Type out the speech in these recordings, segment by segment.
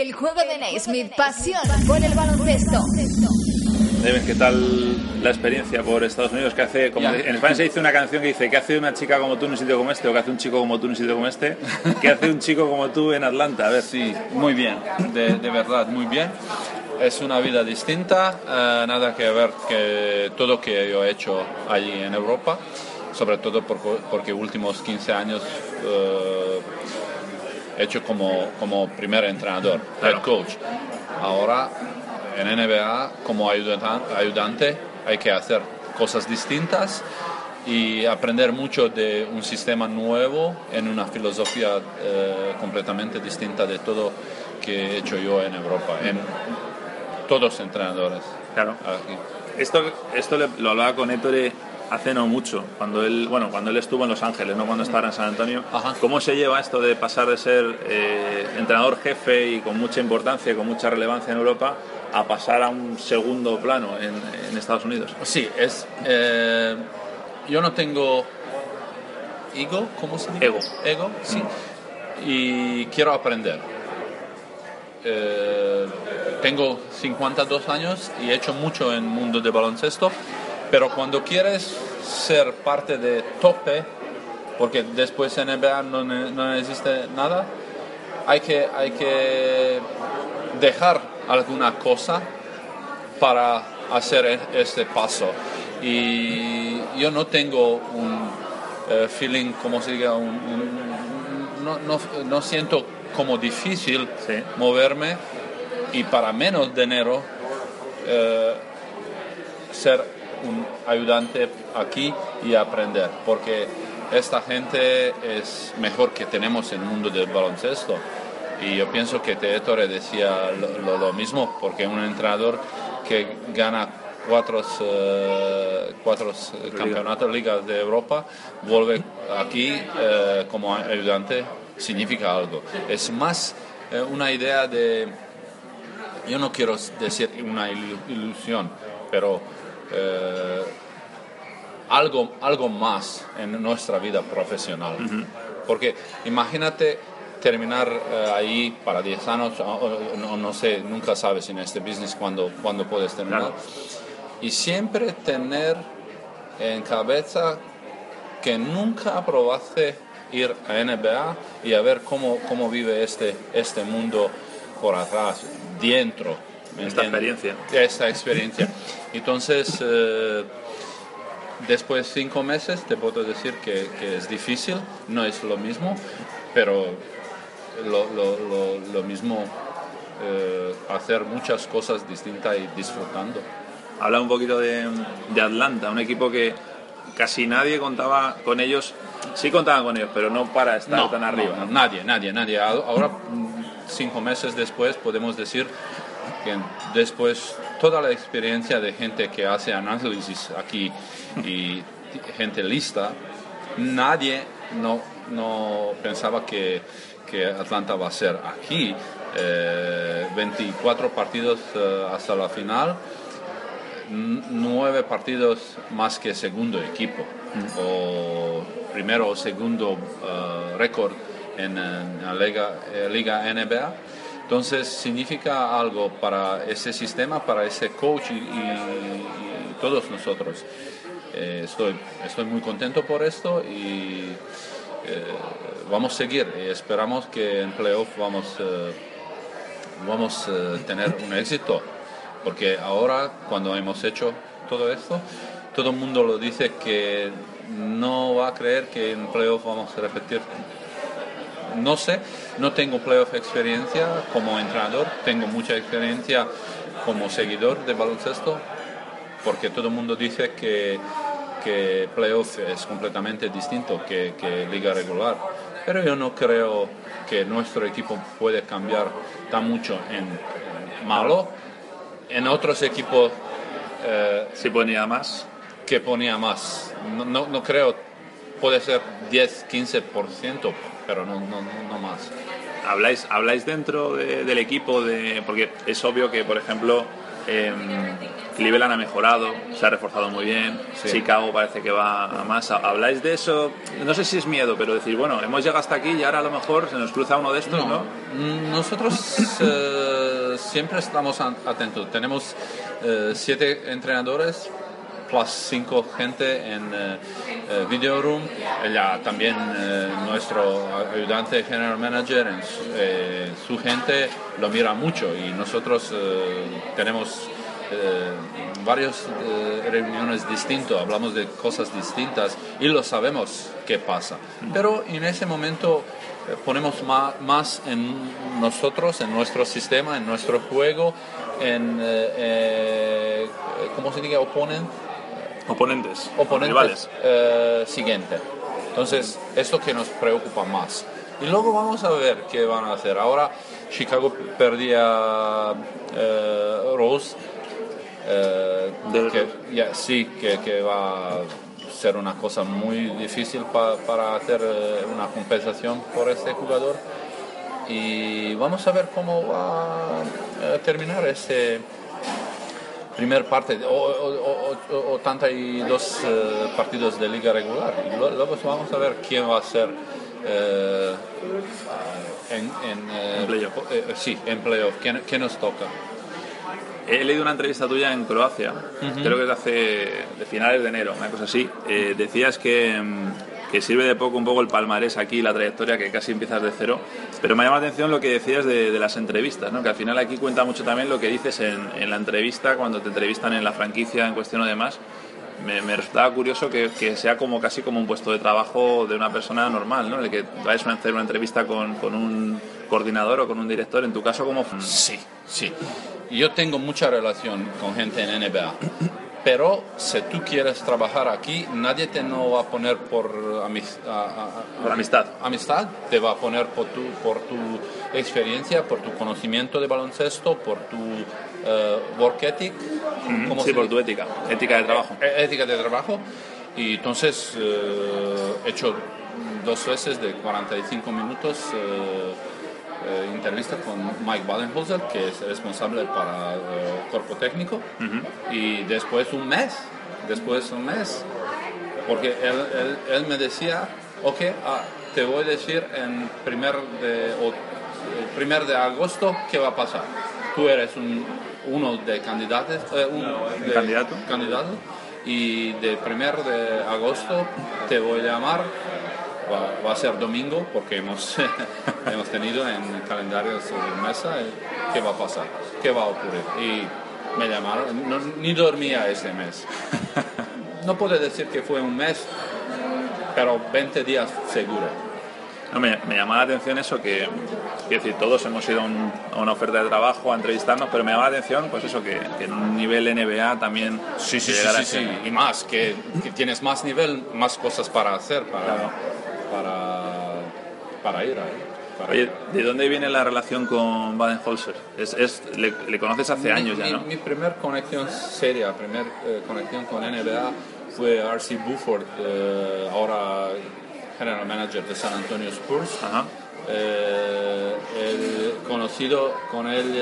El juego de Naismith, pasión por el baloncesto. Deben, ¿qué tal la experiencia por Estados Unidos? ¿Qué hace, como Ya. en España se dice una canción que dice, ¿qué hace una chica como tú en un sitio como este? ¿O qué hace un chico como tú en un sitio como este? ¿Qué hace un chico como tú en Atlanta? A ver, Sí, muy bien, de, de verdad, muy bien. Es una vida distinta, eh, nada que ver que todo que yo he hecho allí en Europa, sobre todo por- porque últimos 15 años eh, hecho como, como primer entrenador, head coach. Ahora en NBA como ayudan- ayudante hay que hacer cosas distintas y aprender mucho de un sistema nuevo en una filosofía eh, completamente distinta de todo que he hecho yo en Europa, en todos entrenadores. claro. aquí. Esto, esto lo hablaba con Ettore hace no mucho, cuando él, bueno, cuando él estuvo en Los Ángeles, no cuando estaba en San Antonio. Ajá. ¿Cómo se lleva esto de pasar de ser eh, entrenador jefe y con mucha importancia y con mucha relevancia en Europa a pasar a un segundo plano en, en Estados Unidos? Sí, es. eh, yo no tengo ego, ¿cómo se dice? Ego. Ego, sí. Y quiero aprender. Eh, tengo 52 años y he hecho mucho en el mundo de baloncesto, pero cuando quieres ser parte de tope, porque después en NBA no, no existe nada, hay que, hay que dejar alguna cosa para hacer este paso. Y yo no tengo un eh, feeling, como se diga, un- un- no, no, no siento como difícil Sí. moverme y para menos dinero eh, ser un ayudante aquí y aprender, porque esta gente es mejor que tenemos en el mundo del baloncesto. Y yo pienso que Teetore decía lo, lo- lo mismo, porque un entrenador que gana cuatro, eh, cuatro eh, campeonatos ligas de Europa vuelve aquí eh, como ayudante significa algo. Es más una idea de yo no quiero decir una ilu- ilusión, pero eh, algo, algo más en nuestra vida profesional. Porque imagínate terminar eh, ahí para 10 años, o- o- no, no sé, nunca sabes en este business cuándo cuándo puedes terminar. Claro. Y siempre tener en cabeza que nunca probaste ir a NBA y a ver cómo, cómo vive este, este mundo por atrás, dentro. ¿me Esta entiendes? experiencia. Esta experiencia. Entonces, eh, después de cinco meses te puedo decir que, que es difícil, no es lo mismo, pero lo, lo- lo- lo mismo eh, hacer muchas cosas distintas y disfrutando. Habla un poquito de, de Atlanta, un equipo que casi nadie contaba con ellos. Sí contaban con ellos, pero no para estar tan arriba. no, nadie, nadie, nadie. Ahora, mm, cinco meses después, podemos decir que después toda la experiencia de gente que hace análisis aquí y gente lista, nadie no, no pensaba que, que Atlanta va a ser aquí. eh, 24 partidos eh, hasta la final, n- nueve partidos más que segundo equipo o primero o segundo eh, récord en, en la liga, eh, liga NBA. Entonces significa algo para ese sistema, para ese coach y, todos nosotros. Eh, estoy, estoy muy contento por esto y eh, vamos a seguir y esperamos que en playoff vamos, eh, vamos a tener un éxito. Porque ahora, cuando hemos hecho todo esto, todo el mundo lo dice que no va a creer que en playoff vamos a repetir. No sé, no tengo playoff experiencia como entrenador, tengo mucha experiencia como seguidor de baloncesto, porque todo el mundo dice que, que playoff es completamente distinto que, que liga regular. Pero yo no creo que nuestro equipo puede cambiar tan mucho en, malo. En otros equipos eh, Si ponía más. que ponía más. No, no, no creo, puede ser 10, 15%, pero no, no, no más. ¿habláis, ¿habláis dentro de- del equipo? de Porque es obvio que, por ejemplo, em, Cleveland ha mejorado, se ha reforzado muy bien, Sí. Chicago parece que va a más. ¿Habláis de eso? No sé si es miedo, pero decir, bueno, hemos llegado hasta aquí y ahora a lo mejor se nos cruza uno de estos, ¿no? Mm, Nosotros eh, siempre estamos atentos. Tenemos eh, siete entrenadores plus cinco gente en eh, eh, video room. Ella también eh, nuestro ayudante general manager, en su, su gente lo mira mucho y nosotros tenemos varias eh, reuniones distintas, hablamos de cosas distintas y lo sabemos qué pasa. Pero en ese momento eh, ponemos más en nosotros, en nuestro sistema, en nuestro juego, en, eh, ¿cómo se dice? Oponen, Oponentes, oponentes rivales. eh, siguiente. Entonces, eso que nos preocupa más. Y luego vamos a ver qué van a hacer. Ahora Chicago perdía eh, Rose. eh, que, ya, sí, que, que va a ser una cosa muy difícil pa- para hacer eh, una compensación por este jugador. Y vamos a ver cómo va a terminar ese, primer parte, o, o, o, o 82 eh, partidos de liga regular. Y luego vamos a ver quién va a ser eh, en, en, eh, En playoff. eh, sí, en playoff. ¿Quién, quién nos toca? He leído una entrevista tuya en Croacia, creo que es de hace de finales de enero, una cosa así. Decías que, mm, que sirve de poco un poco el palmarés aquí, la trayectoria, que casi empiezas de cero. Pero me llama la atención lo que decías de, de las entrevistas, ¿no? que al final aquí cuenta mucho también lo que dices en, en la entrevista, cuando te entrevistan en la franquicia en cuestión o demás. Me, me resultaba curioso que, que sea como casi como un puesto de trabajo de una persona normal, ¿no? El que vayas a hacer una entrevista con, con un coordinador o con un director. En tu caso, como Sí, sí. Yo tengo mucha relación con gente en NBA. Pero si tú quieres trabajar aquí, nadie te no va a poner por, amis- a- a- Por amistad. amistad, te va a poner por tu, por tu experiencia, por tu conocimiento de baloncesto, por tu eh, work ethic. ¿cómo sí, se por dice? tu ética, ética de trabajo. Eh, ética de trabajo. Y entonces eh, he hecho dos veces de 45 minutos eh, eh, entrevista con Mike Badenholzer, que es responsable para el cuerpo técnico. Y después un mes, después un mes, porque él, él, él me decía, ok, ah, te voy a decir en primer de, o- el primer de agosto qué va a pasar. Tú eres un, uno de candidatos, eh, un de- candidato. candidato y de primer de agosto te voy a llamar va, va a ser domingo porque hemos hemos tenido en el calendario sobre mesa eh, qué va a pasar qué va a ocurrir y me llamaron no- ni dormía ese mes. No puedo decir que fue un mes pero 20 días seguro. No, me, me llama la atención eso que, quiero decir, todos hemos ido a, un- a una oferta de trabajo a entrevistarnos, pero me llama la atención, pues eso, que, que en un nivel NBA también sí sí sí, sí, sí. y más que, que tienes más nivel más cosas para hacer para para para ir ahí para Oye, ¿de dónde viene la relación con Baden-Holzer? Es, es, le, le conoces hace años ya, mi, ¿no? mi primer conexión seria, primer eh, conexión con NBA fue R.C. Buford, eh, ahora general manager de San Antonio Spurs. Ajá. Eh, el- conocido con él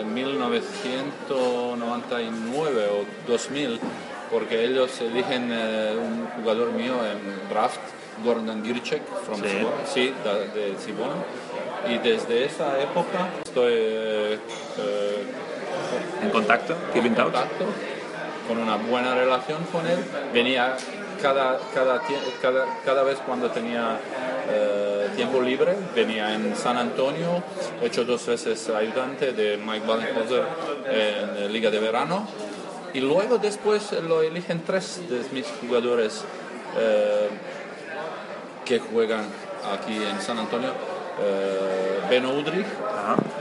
en 1999 o 2000, porque ellos eligen eh, un jugador mío en draft, Gordon Girchek, from Sí. Sí, de, de Cibona. Y desde esa época estoy eh, ¿En contacto? Touch. contacto, con una buena relación con él. Venía cada, cada, cada, cada vez cuando tenía eh, tiempo libre, venía en San Antonio, he hecho dos veces ayudante de Mike Badenholzer en Liga de Verano. Y luego después lo eligen tres de mis jugadores eh, que juegan aquí en San Antonio. Eh, Beno Udrich.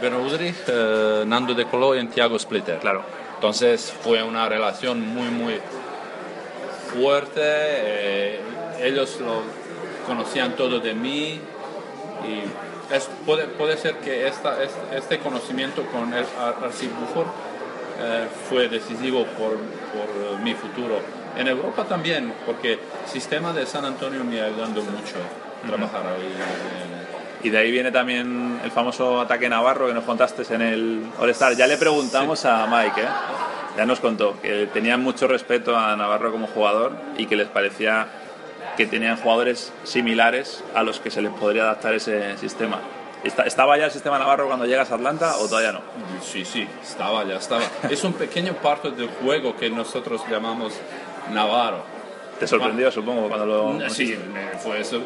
Beno Udrich, eh, Nando De Colo y Thiago Splitter. Claro. Entonces fue una relación muy, muy fuerte. eh, ellos lo conocían todo de mí y es- puede, puede ser que esta, este, este conocimiento con el Ar- Arsi Buford eh, fue decisivo por, por mi futuro. En Europa también, porque el sistema de San Antonio me ayudando mucho a trabajar ahí. Y de ahí viene también el famoso ataque navarro que nos contaste en el All-Star. Ya le preguntamos a Mike, ¿eh? ya nos contó que tenían mucho respeto a Navarro como jugador y que les parecía que tenían jugadores similares a los que se les podría adaptar ese sistema. ¿Estaba ya el sistema Navarro cuando llegas a Atlanta o todavía no? Sí, sí, estaba ya, estaba. es un pequeño parte del juego que nosotros llamamos Navarro. ¿Te sorprendió, supongo, cuando lo... Sí, fue eso.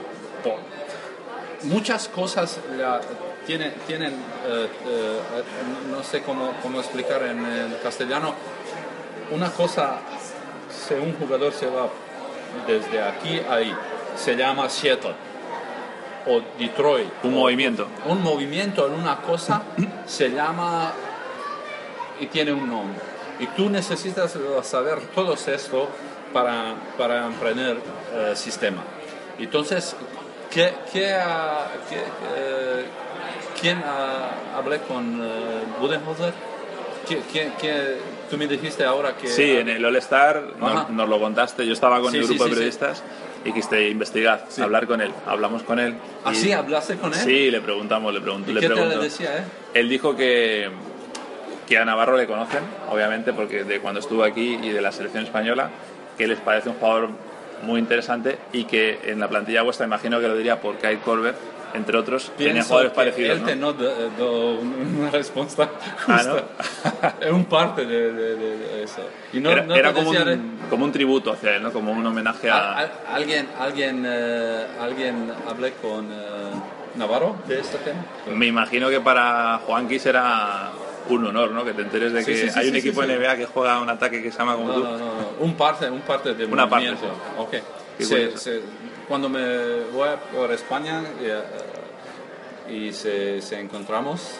Muchas cosas tienen, tienen eh, eh, no sé cómo, cómo explicar en, castellano, una cosa, si un jugador se va desde aquí a ahí, se llama Seattle o Detroit. Un movimiento. Un movimiento en una cosa se llama y tiene un nombre. Y tú necesitas saber todo esto para, para emprender eh, sistema. Entonces, ¿qué, qué, qué, ¿quién hablé con uh, Budenholzer? tú me dijiste ahora que... Sí, en el All Star nos, lo contaste, yo estaba con el grupo de periodistas y quiste investigar, hablar con él. Hablamos con él. ¿Ah, sí? ¿Hablaste con él? Sí, le preguntamos, le preguntó. ¿Y le qué te decía, eh? Él dijo que, que a Navarro le conocen, obviamente, porque de cuando estuvo aquí y de la selección española, que les parece un jugador muy interesante y que en la plantilla vuestra imagino que lo diría por Kyle Colbert entre otros, tienen jugadores parecidos. Él te no una respuesta justa. Ah, es un parte de, eso. Y no, era, como, un, como, un, tributo hacia él, ¿no? como un homenaje a. ¿Alguien, alguien, eh, alguien hablé con eh, Navarro de este tema? Me imagino que para Juanqui será un honor, ¿no? Que te enteres de que hay un equipo NBA que juega un ataque que se llama como tú. No, no, no. Un parte, un parte de Una movimiento. parte. Ok cuando me voy por España y, y se, se, encontramos,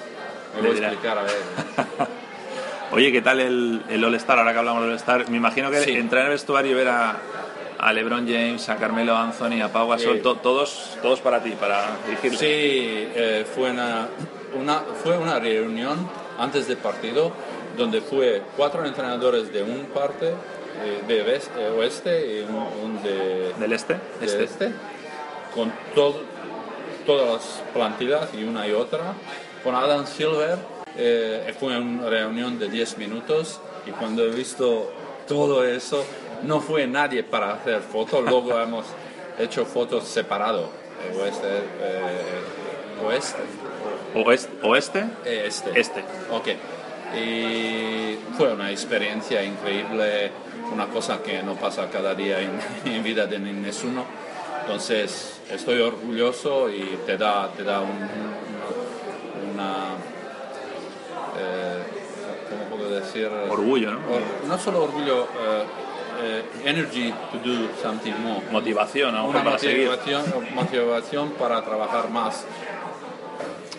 me voy a explicar a ver. Oye, ¿qué tal el, el All-Star? Ahora que hablamos del All-Star, me imagino que entrar en el vestuario y ver a, a LeBron James, a Carmelo Anthony, a Pau Gasol, todos, todos para ti, para dirigirle. Sí, eh, fue, una, una, fue una reunión antes del partido donde fue cuatro entrenadores de un parte eh, de eh, oeste y un, de, del este, este. este, con todo, todas las plantillas y una y otra. Con Adam Silver eh, fue una reunión de 10 minutos y cuando he visto todo eso, no fue nadie para hacer fotos, luego hemos hecho fotos separados. Oeste, oeste. ¿Oeste? ¿Oeste? Este. Este. Ok. Y fue una experiencia increíble una cosa que no pasa cada día en, en vida de ninguno. Entonces, estoy orgulloso y te da, te da un, una, eh, ¿cómo puedo decir? Orgullo, ¿no? no solo orgullo, eh, eh, energy to do something more. Motivación, ¿no? Una motivación, motivación para trabajar más.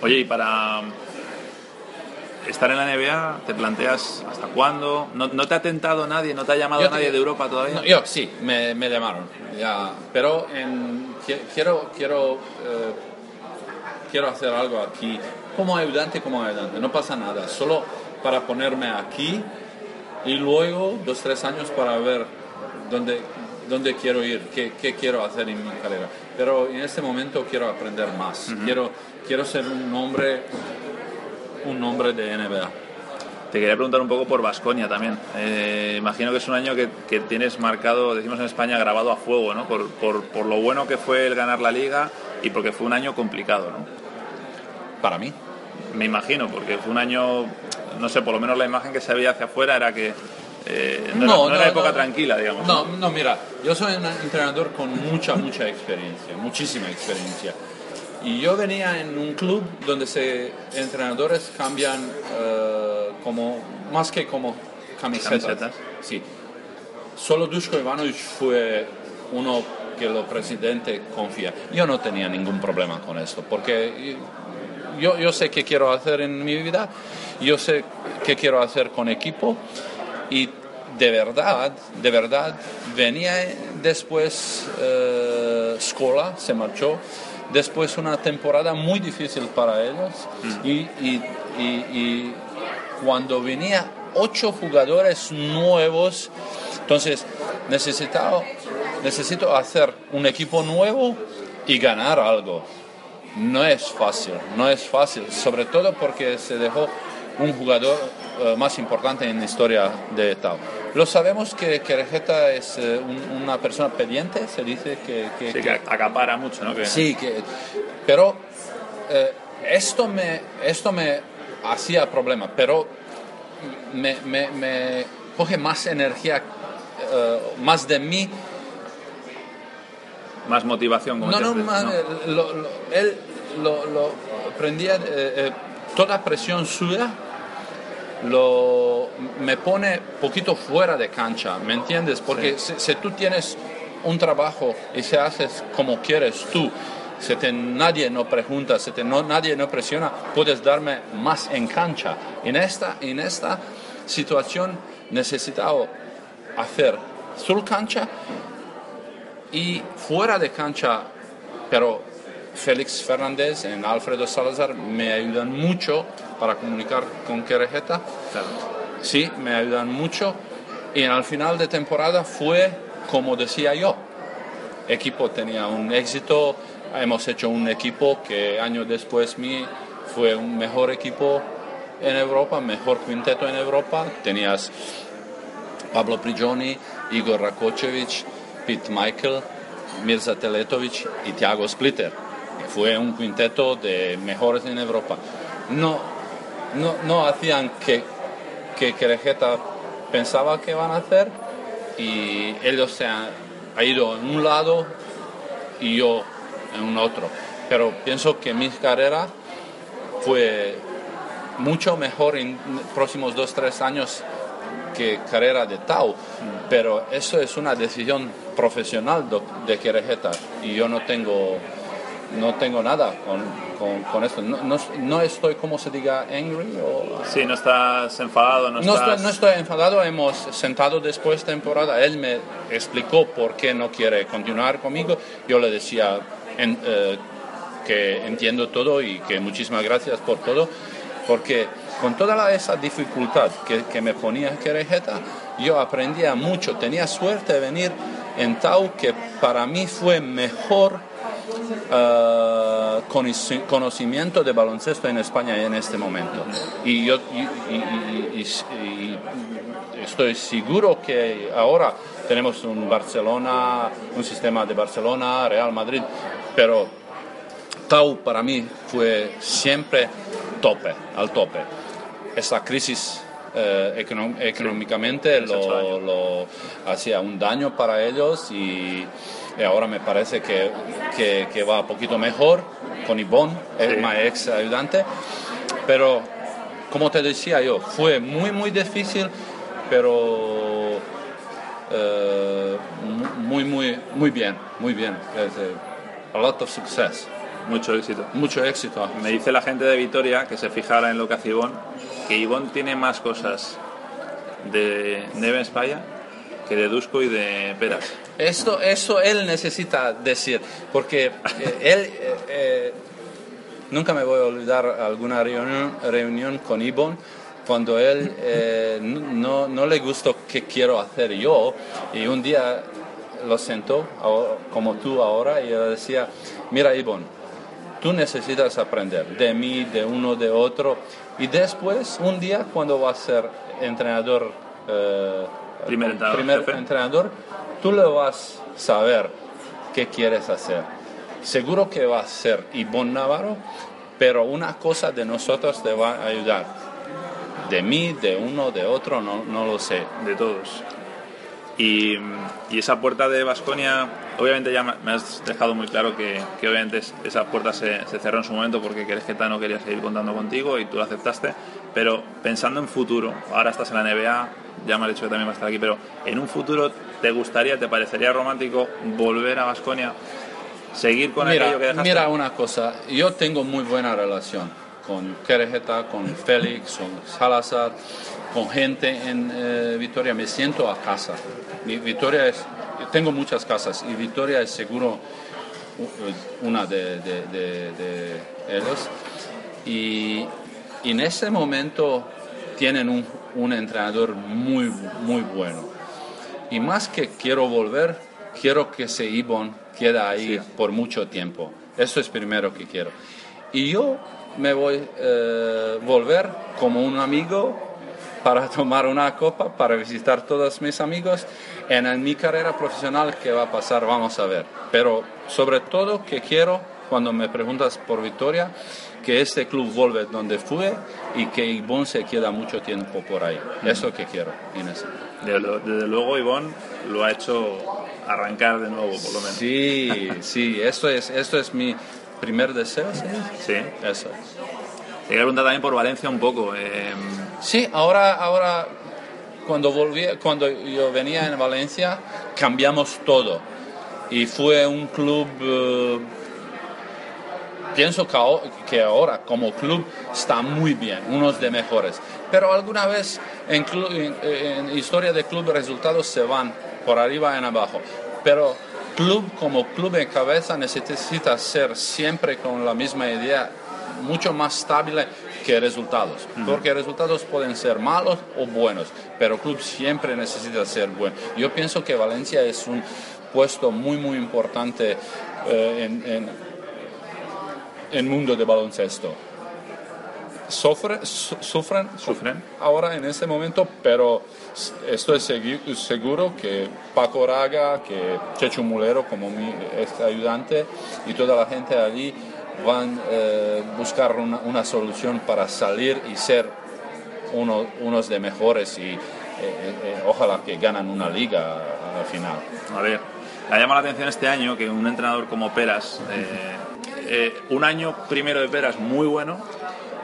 Oye, y para estar en la NBA, ¿te planteas hasta cuándo? ¿No, te ha tentado nadie, no te ha llamado nadie de Europa todavía? yo sí, me, llamaron, ya, pero quiero, quiero, eh, quiero hacer algo aquí, como ayudante, como ayudante, no pasa nada, solo para ponerme aquí y luego dos, tres años para ver dónde, dónde quiero ir, qué, qué quiero hacer en mi carrera. Pero en este momento quiero aprender más, quiero, quiero ser un hombre un nombre de NBA. Te quería preguntar un poco por Vasconia también. Eh, imagino que es un año que, que, tienes marcado, decimos en España, grabado a fuego, ¿no? Por, por, por, lo bueno que fue el ganar la liga y porque fue un año complicado, ¿no? Para mí. Me imagino, porque fue un año, no sé, por lo menos la imagen que se veía hacia afuera era que eh, no, no, era, época tranquila, digamos. No, no, mira, yo soy un entrenador con mucha, mucha experiencia, muchísima experiencia. Y yo venía en un club donde se, entrenadores cambian uh, como, más que como camisetas. camisetas. Sí. Solo Dushko Ivanovic fue uno que el presidente confía. Yo no tenía ningún problema con esto, porque yo, yo sé qué quiero hacer en mi vida, yo sé qué quiero hacer con equipo y de verdad, de verdad, venía después uh, Scola, se marchó, después una temporada muy difícil para ellos mm. y, y, y, cuando venía ocho jugadores nuevos, entonces necesitaba, necesito hacer un equipo nuevo y ganar algo. no es fácil, no es fácil, sobre todo porque se dejó un jugador eh, más importante en la historia de Tau. Lo sabemos que, que Regeta es eh, un- una persona pendiente, se dice que... que- Sí, que- acapara mucho, ¿no? Sí, que, pero eh, esto, me, esto me hacía problema, pero me, me- me coge más energía, eh, más de mí. Más motivación. Como No, no, más, ¿no? lo- lo- él lo, lo prendía, eh, eh, toda presión suya lo, me pone poquito fuera de cancha, ¿me entiendes? Porque si, si tú tienes un trabajo y se haces como quieres tú, si te, nadie no pregunta, si te, no, nadie no presiona, puedes darme más en cancha. En esta, en esta situación necesitaba hacer sur cancha y fuera de cancha, pero Félix Fernández y Alfredo Salazar me ayudan mucho para comunicar con Querejeta. Claro. Sí, me ayudan mucho. Y al final de temporada fue como decía yo. Equipo tenía un éxito. Hemos hecho un equipo que años después mí fue un mejor equipo en Europa, mejor quinteto en Europa. Tenías Pablo Prigioni, Igor Rakočević, Pete Michael, Mirza Teletovic y Thiago Splitter. Fue un quinteto de mejores en Europa. No, no, no hacían que, que pensaba que van a hacer y ellos se han, ha ido en un lado y yo en un otro. Pero pienso que mi carrera fue mucho mejor en próximos dos, tres años que carrera de Tau, pero eso es una decisión profesional do- de Querejeta y yo no tengo, no tengo nada con, con, con esto. No, no, no estoy, como se diga, angry o... Sí, no estás enfadado, no, No estás... estoy, no estoy enfadado, hemos sentado después de temporada, él me explicó por qué no quiere continuar conmigo, yo le decía en- eh, que entiendo todo y que muchísimas gracias por todo, porque con toda la- esa dificultad que, que me ponía Querejeta, yo aprendía mucho, tenía suerte de venir en Tau, que para mí fue mejor conoci- conocimiento de baloncesto en España en este momento. Y yo y- y- y- y- y estoy seguro que ahora tenemos un Barcelona, un sistema de Barcelona, Real Madrid, pero Tau para mí fue siempre tope, al tope. Esa crisis eh, económicamente lo, lo hacía un daño para ellos y, y ahora me parece que, que, que va un poquito mejor con Ivonne, Sí. mi ex ayudante, pero como te decía yo, fue muy muy difícil, pero eh, mu- muy muy muy bien, muy bien. Eh, a lot of success, Mucho éxito. mucho éxito. Me dice la gente de Vitoria que se fijara en lo que hace Ivonne, que Ivonne tiene más cosas de Neve España que de Dusko y de Peras. Esto, eso él necesita decir, porque eh, él, eh, eh, nunca me voy a olvidar alguna reunión, reunión con Ibon, cuando él eh, no, no le gustó qué quiero hacer yo, y un día lo sentó, como tú ahora, y él decía, mira Ibon, tú necesitas aprender de mí, de uno, de otro, y después, un día, cuando vas a ser entrenador, eh, Primer entrenador, primer jefe. entrenador, tú le vas a saber qué quieres hacer. Seguro que va a ser Ivonne Navarro, pero una cosa de nosotros te va a ayudar. De mí, de uno, de otro, no, no lo sé. de todos. Y, y esa puerta de Basconia, obviamente ya me has dejado muy claro que, que obviamente es- esa puerta se, se cerró en su momento porque Querejeta no quería seguir contando contigo y tú lo aceptaste. Pero pensando en futuro, ahora estás en la NBA, ya me has dicho que también vas a estar aquí, pero en un futuro, ¿te gustaría, te parecería romántico volver a Basconia? ¿Seguir con mira, aquello que dejaste? mira una cosa, yo tengo muy buena relación con Querejeta, con Félix, con Salazar, con gente en eh, Vitoria. Me siento a casa. Mi Vitoria es, tengo muchas casas y Vitoria es seguro u- una de, de- de- de ellos. Y, y en ese momento tienen un, un entrenador muy, muy bueno. Y más que quiero volver, quiero que ese Ibon quede ahí Sí. por mucho tiempo. Eso es primero que quiero. Y yo me voy a eh, volver como un amigo para tomar una copa, para visitar todos mis amigos. En, en mi carrera profesional, ¿qué va a pasar? Vamos a ver. Pero sobre todo que quiero, cuando me preguntas por Victoria, que este club vuelve donde fue y que Ivonne se queda mucho tiempo por ahí. Eso que quiero, Inés. Desde, luego Ivonne lo ha hecho arrancar de nuevo, por lo menos. Sí, sí, esto es, esto es mi primer deseo, ¿sí? Sí. Eso. Te quería preguntar también por Valencia un poco. Eh, Sí, ahora, ahora cuando, volví, cuando yo venía en Valencia cambiamos todo y fue un club, eh, pienso que ahora como club está muy bien, unos de mejores, pero alguna vez en, en, historia de club resultados se van por arriba y abajo, pero club como club en cabeza necesita ser siempre con la misma idea mucho más estable que resultados, porque resultados pueden ser malos o buenos, pero club siempre necesita ser bueno. Yo pienso que Valencia es un puesto muy, muy importante eh, en, el mundo de baloncesto. Sufren, sufren, sufren ahora en este momento, pero estoy seguro que Paco Raga, que Chechu Mulero como mi ayudante y toda la gente allí van a eh, buscar una, solución para salir y ser uno, unos de mejores y eh, eh, ojalá que ganan una liga al final. A ver, me llama la atención este año que un entrenador como Peras, un año primero de Peras muy bueno,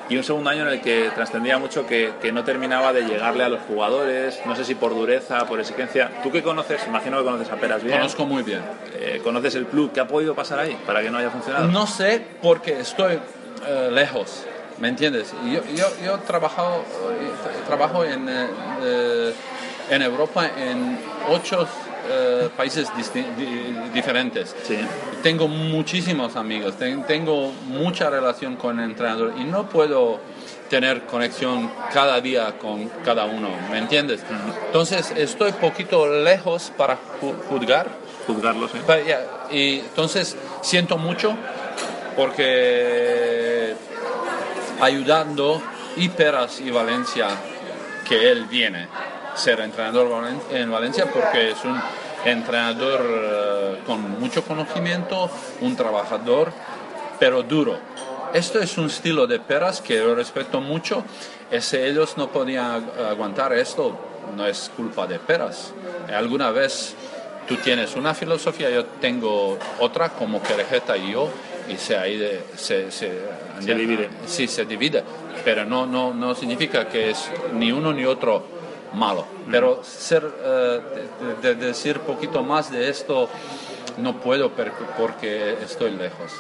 y un segundo año en el que trascendía mucho que, que, no terminaba de llegarle a los jugadores, no sé si por dureza, por exigencia. Tú que conoces, imagino que conoces a Peras bien. Conozco muy bien. Eh, ¿Conoces el club? ¿Qué ha podido pasar ahí para que no haya funcionado? No sé porque estoy eh, lejos, ¿me entiendes? Yo, yo, yo trabajado, eh, trabajo en, en Europa en ocho eh, países diferentes. Tengo muchísimos amigos, tengo mucha relación con el entrenador y no puedo tener conexión cada día con cada uno, ¿me entiendes? Entonces estoy poquito lejos para juzgar. Juzgarlo, sí. Y entonces siento mucho porque ayudando y Peras y Valencia que él viene ser entrenador en Valencia porque es un entrenador eh, con mucho conocimiento, un trabajador, pero duro. Esto es un estilo de Peras que yo respeto mucho. Si ellos no podían aguantar esto, no es culpa de Peras. Alguna vez tú tienes una filosofía, yo tengo otra, como Querejeta y yo, y se, ahí se, se, divide. Sí, se divide, pero no, no, no significa que es ni uno ni otro malo. Pero ser, eh, de, decir poquito más de esto no puedo porque estoy lejos.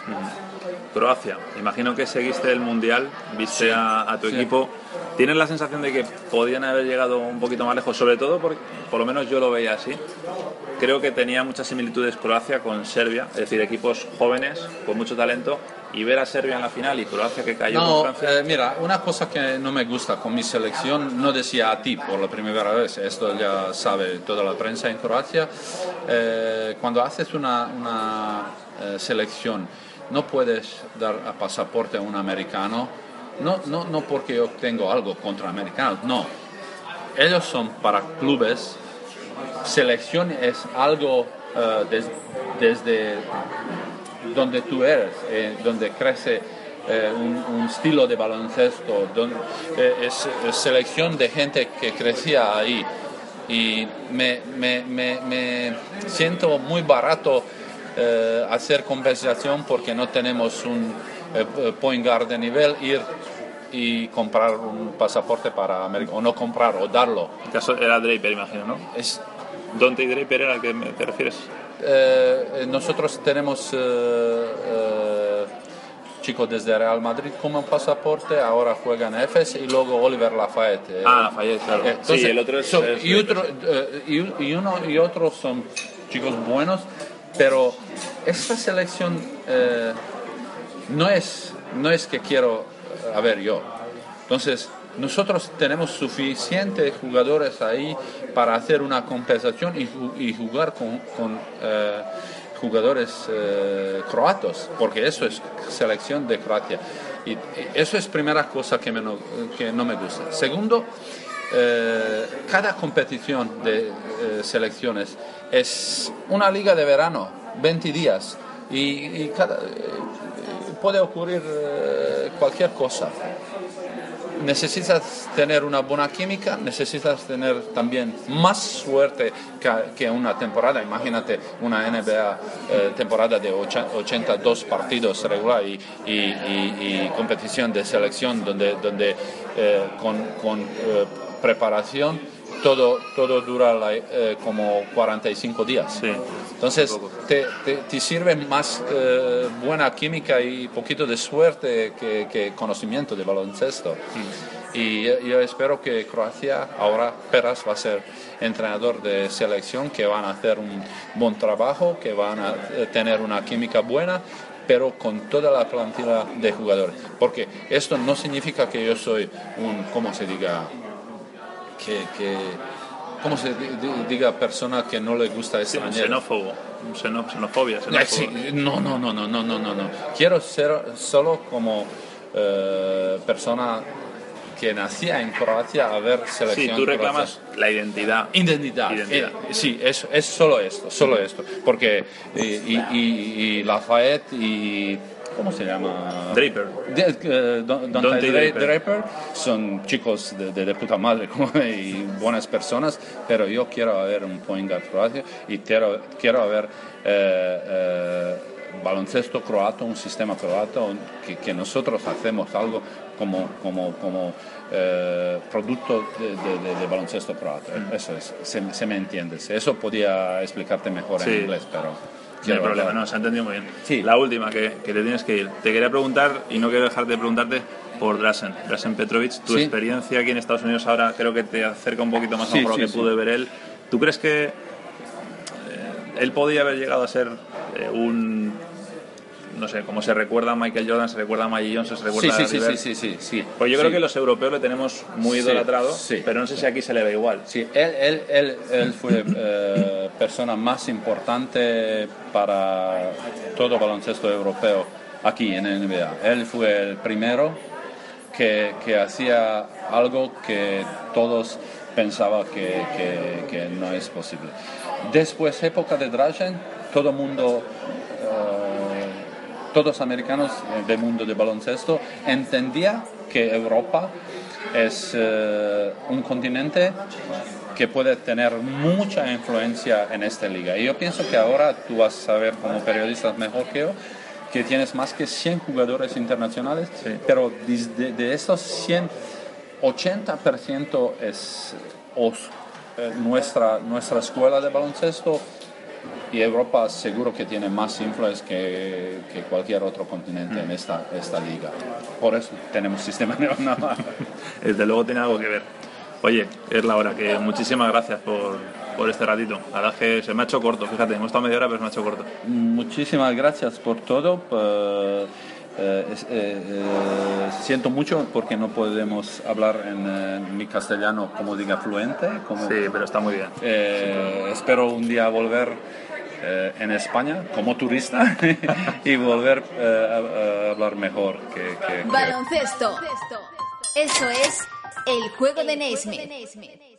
Croacia, imagino que seguiste el Mundial, viste a, tu equipo. ¿Tienes la sensación de que podían haber llegado un poquito más lejos? Sobre todo, porque, por lo menos yo lo veía así. Creo que tenía muchas similitudes Croacia con Serbia, es decir, equipos jóvenes con mucho talento y ver a Serbia en la final y Croacia que cayó no, con Francia. Eh, mira, una cosa que no me gusta con mi selección, no decía a ti por la primera vez, esto ya sabe toda la prensa en Croacia, eh, cuando haces una, una eh, selección no puedes dar a pasaporte a un americano, no, no, no porque yo tengo algo contra americanos, no. Ellos son para clubes, selección es algo desde donde tú eres, eh, donde crece eh, un, estilo de baloncesto, donde, eh, es, selección de gente que crecía ahí. Y me, me, me, siento muy barato hacer compensación porque no tenemos un point guard de nivel, ir y comprar un pasaporte para América, o no comprar, o darlo. El caso era Draper, imagino, ¿no? Es, Dante Draper era al que te refieres. Eh, nosotros tenemos eh, eh, chicos desde Real Madrid como pasaporte, ahora juegan EFES y luego Oliver Lafayette. ah, Lafayette, claro. sí, el otro es, y, otro, y, uno y otro son chicos buenos, pero esta selección no, es, no es que quiero, a ver, yo. Entonces, nosotros tenemos suficientes jugadores ahí para hacer una compensación y, jugar con, eh, jugadores eh, croatos, porque eso es selección de Croacia. Y, eso es primera cosa que, no, que no me gusta. Segundo, eh, cada competición de eh, selecciones es una liga de verano, 20 días, y, cada, puede ocurrir cualquier cosa necesitas tener una buena química, necesitas tener también más suerte que, una temporada. Imagínate una NBA eh, temporada de 82 partidos regular y, competición de selección donde, donde eh, con, eh, preparación todo, todo dura como 45 días. Entonces, te, te, sirve más eh, buena química y poquito de suerte que, conocimiento de baloncesto. Mm. Y yo, espero que Croacia, ahora Peras va a ser entrenador de selección, que van a hacer un buen trabajo, que van a eh, tener una química buena, pero con toda la plantilla de jugadores. Porque esto no significa que yo soy un, ¿cómo se diga? que, que ¿cómo se diga persona que no le gusta extranjero? Sí, xenófobo, xenofobia, xenofobia. no, no, no, no, no, no, no. Quiero ser solo como eh, persona que nacía en Croacia a ver selección. Sí, tú reclamas la identidad. Identidad. identidad. Eh, sí, es, es solo esto, solo esto. Porque y, y, y Lafayette y ¿Cómo se llama? Draper. Eh, Don, Draper. Son chicos de, puta madre y buenas personas, pero yo quiero ver un point guard y quiero, quiero ver eh, eh, baloncesto croato, un sistema croato, que, nosotros hacemos algo como, como, como producto de, baloncesto croato. Mm. Eso es, se, me entiende. Eso podía explicarte mejor en inglés, pero... No hay problema, no, se ha entendido muy bien. Sí. La última que, que, te tienes que ir. Te quería preguntar, y no quiero dejar de preguntarte, por Drasen, Drasen Petrovic. Tu experiencia aquí en Estados Unidos ahora creo que te acerca un poquito más a lo que pude ver él. ¿Tú crees que eh, él podía haber llegado a ser eh, un no sé, como se recuerda a Michael Jordan, se recuerda a Magic Johnson, se recuerda sí, a sí, sí, sí, sí, sí, Pues yo creo que los europeos le tenemos muy idolatrado, pero no sé si aquí se le ve igual. Sí, él, él, él, él fue eh, persona más importante para todo baloncesto europeo aquí en el NBA. Él fue el primero que, que hacía algo que todos pensaban que, que, que, no es posible. Después, época de Drazen, todo el mundo todos americanos del mundo de baloncesto entendía que Europa es eh, un continente que puede tener mucha influencia en esta liga. Y yo pienso que ahora tú vas a saber como periodista mejor que yo que tienes más que 100 jugadores internacionales, pero de, de, esos 100, 80% es eh, nuestra, nuestra escuela de baloncesto y Europa seguro que tiene más influencia que, que cualquier otro continente en esta, esta liga. Por eso tenemos sistema de Desde luego tiene algo que ver. Oye, es la hora, que muchísimas gracias por, por este ratito. La verdad que se me ha hecho corto, fíjate, hemos estado media hora, pero se me ha hecho corto. Muchísimas gracias por todo. Eh, eh, eh, siento mucho porque no podemos hablar en, mi castellano como diga fluente. Como, sí, pero está muy bien. espero un día volver eh, en España como turista y volver eh, a, hablar mejor que, Baloncesto. Eso es el juego de Naismith.